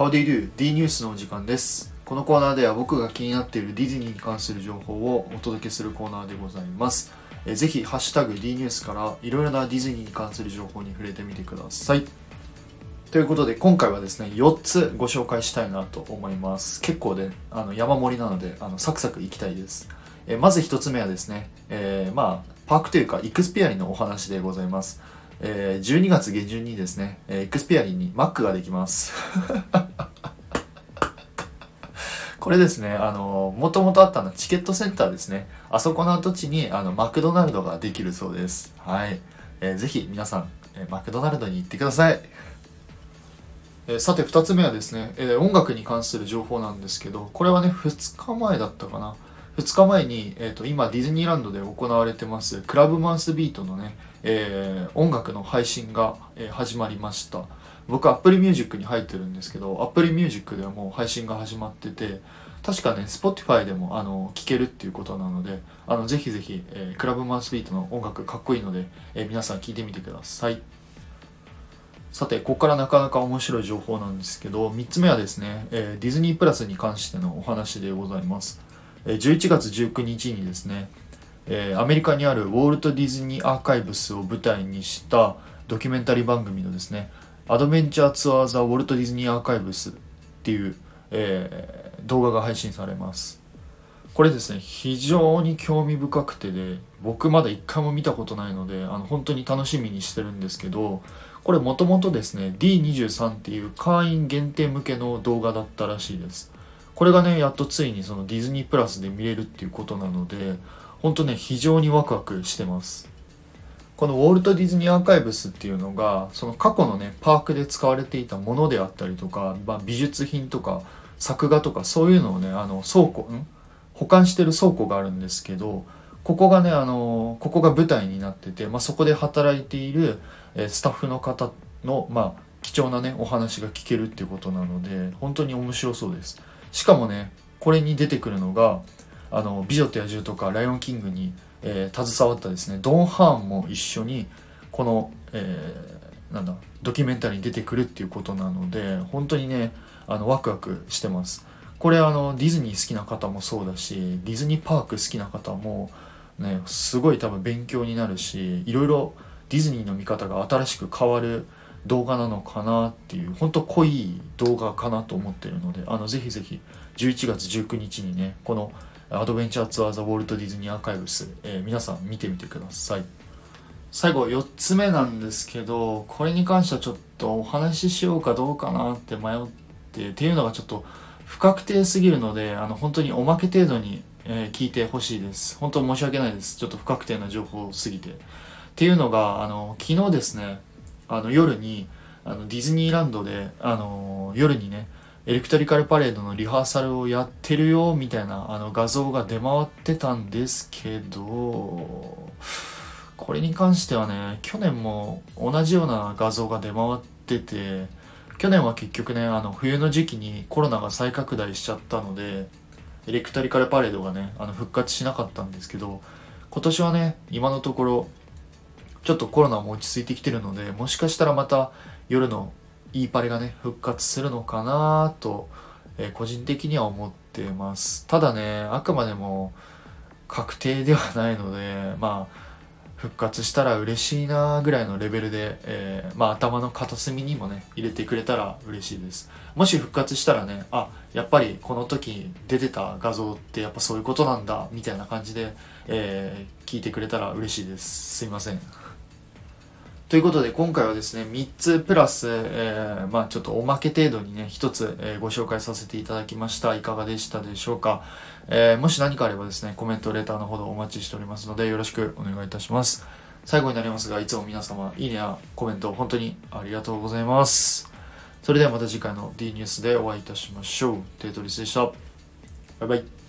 How do you do? D ニュースのお時間です。このコーナーでは僕が気になっているディズニーに関する情報をお届けするコーナーでございます。えぜひ、ハッシュタグ D ニュースからいろいろなディズニーに関する情報に触れてみてください。ということで、今回はですね、4つご紹介したいなと思います。結構で、あの山盛りなので、あのサクサクいきたいです。えまず1つ目はですね、えーまあ、パークというか、イクスピアリのお話でございます。えー12月下旬にですね、えエクスピアリにマックができます。これですね、あの、もともとあったのはチケットセンターですね。あそこの跡地に、あの、マクドナルドができるそうです。はい。えーぜひ皆さん、えーマクドナルドに行ってください。えーさて、2つ目はですね、えー音楽に関する情報なんですけど、これはね、2日前だったかな。2日前に、えー、と今ディズニーランドで行われてますクラブマウスビートのね、えー音楽の配信が、えー始まりました。僕 Apple Music に入ってるんですけど Apple Music ではもう配信が始まってて確かね Spotify でもあの聴けるっていうことなのであのぜひぜひ、えークラブマウスビートの音楽かっこいいので、え皆さん聴いてみてください。さてここからなかなか面白い情報なんですけど3つ目はですね、えーディズニープラスに関してのお話でございます。11月19日にですね、えアメリカにあるウォルト・ディズニー・アーカイブスを舞台にしたドキュメンタリー番組のですね「アドベンチャー・ツアー・ザ・ウォルト・ディズニー・アーカイブス」っていう、えー動画が配信されます。これですね非常に興味深くてで僕まだ一回も見たことないのであの本当に楽しみにしてるんですけどこれもともとですね D23 っていう会員限定向けの動画だったらしいです。これがねやっとついにそのディズニープラスで見れるっていうことなので本当ね非常にワクワクしてます。このウォルト・ディズニー・アーカイブスっていうのがその過去のねパークで使われていたものであったりとか、まあ、美術品とか作画とかそういうのをねあの倉庫ん？保管してる倉庫があるんですけどここがねあのここが舞台になってて、まあ、そこで働いているえスタッフの方の、まあ、貴重なねお話が聞けるっていうことなので本当に面白そうです。しかもねこれに出てくるのが「あの美女と野獣」とか「ライオンキングに」えー携わったですねドン・ハーンも一緒にこの、えーなんだドキュメンタリーに出てくるっていうことなので本当にねあのワクワクしてます。これあのディズニー好きな方もそうだしディズニーパーク好きな方もねすごい多分勉強になるしいろいろディズニーの見方が新しく変わる動画なのかなっていう本当濃い動画かなと思ってるのであのぜひぜひ11月19日にねこのアドベンチャーツアー・ザ・ウォルト・ディズニー・アーカイブス、えー皆さん見てみてください。最後4つ目なんですけどこれに関してはちょっとお話ししようかどうかなって迷ってっていうのがちょっと不確定すぎるのであの本当におまけ程度に、えー聞いてほしいです。本当申し訳ないです。ちょっと不確定な情報すぎて。っていうのがあの昨日ですねあの夜にあのディズニーランドであの夜にねエレクトリカルパレードのリハーサルをやってるよみたいなあの画像が出回ってたんですけどこれに関してはね去年も同じような画像が出回ってて去年は結局ねあの冬の時期にコロナが再拡大しちゃったのでエレクトリカルパレードがねあの復活しなかったんですけど今年はね今のところちょっとコロナも落ち着いてきてるのでもしかしたらまた夜のいいパレがね復活するのかなと、えー個人的には思ってます。ただねあくまでも確定ではないのでまあ復活したら嬉しいなぐらいのレベルで、えーまあ頭の片隅にもね入れてくれたら嬉しいです。もし復活したらねあやっぱりこの時出てた画像ってやっぱそういうことなんだみたいな感じで、えー聞いてくれたら嬉しいです。すいません。ということで今回はですね3つプラス、えーまあちょっとおまけ程度にね1つ、えーご紹介させていただきました。いかがでしたでしょうか、えーもし何かあればですねコメントレターのほどお待ちしておりますのでよろしくお願いいたします。最後になりますがいつも皆様いいねやコメント本当にありがとうございます。それではまた次回の D ニュースでお会いいたしましょう。テトリスでした。バイバイ。